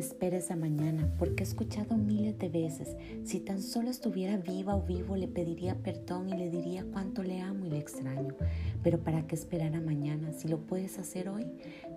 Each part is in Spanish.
Esperes a mañana, porque he escuchado miles de veces, si tan solo estuviera viva o vivo le pediría perdón y le diría cuánto le amo y le extraño. Pero ¿para qué esperar a mañana si lo puedes hacer hoy?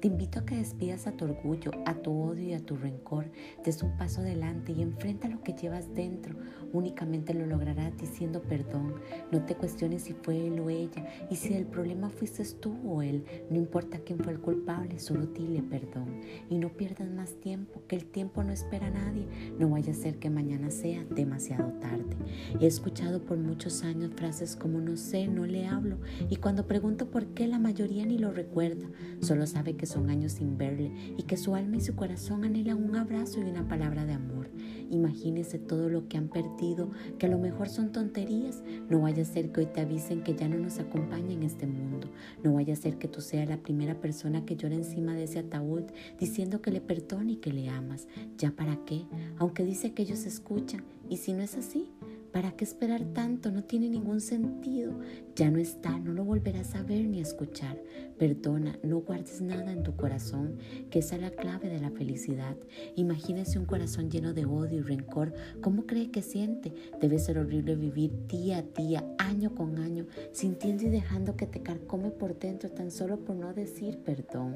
Te invito a que despidas a tu orgullo, a tu odio y a tu rencor. Des un paso adelante y enfrenta lo que llevas dentro. Únicamente lo lograrás diciendo perdón. No te cuestiones si fue él o ella y si el problema fuiste tú o él. No importa quién fue el culpable, solo dile perdón. Y no pierdas más tiempo, el tiempo no espera a nadie. No vaya a ser que mañana sea demasiado tarde. He escuchado por muchos años frases como no sé, no le hablo. Y cuando pregunto por qué, la mayoría ni lo recuerda. Solo sabe que son años sin verle y que su alma y su corazón anhelan un abrazo y una palabra de amor. Imagínese todo lo que han perdido, que a lo mejor son tonterías. No vaya a ser que hoy te avisen que ya no nos acompaña en este mundo. No vaya a ser que tú seas la primera persona que llora encima de ese ataúd diciendo que le perdone y que le amas. ¿Ya para qué? Aunque dice que ellos escuchan. ¿Y si no es así? ¿Para qué esperar tanto? No tiene ningún sentido. Ya no está, no lo volverás a ver ni a escuchar. Perdona, no guardes nada en tu corazón, que esa es la clave de la felicidad. Imagínese un corazón lleno de odio y rencor. ¿Cómo cree que siente? Debe ser horrible vivir día a día, año con año, sintiendo y dejando que te carcome por dentro tan solo por no decir perdón.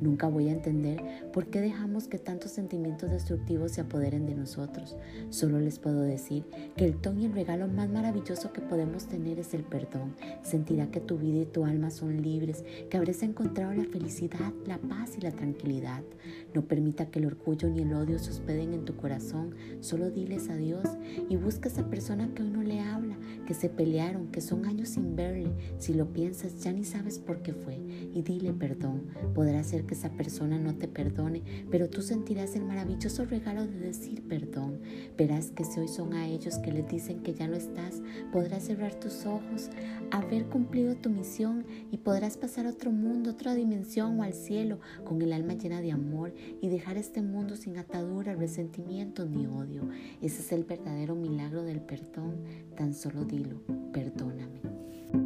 Nunca voy a entender por qué dejamos que tantos sentimientos destructivos se apoderen de nosotros. Solo les puedo decir que el y el regalo más maravilloso que podemos tener es el perdón. Sentirá que tu vida y tu alma son libres, que habrás encontrado la felicidad, la paz y la tranquilidad. No permita que el orgullo ni el odio se hospeden en tu corazón. Solo diles adiós y busca a esa persona que hoy no le habla, que se pelearon, que son años sin verle. Si lo piensas, ya ni sabes por qué fue. Y dile perdón. Podrá ser que esa persona no te perdone, pero tú sentirás el maravilloso regalo de decir perdón. Verás que si hoy son a ellos que les dicen que ya no estás, podrás cerrar tus ojos, haber cumplido tu misión y podrás pasar a otro mundo, otra dimensión o al cielo con el alma llena de amor y dejar este mundo sin atadura, resentimiento ni odio. Ese es el verdadero milagro del perdón. Tan solo dilo, perdóname.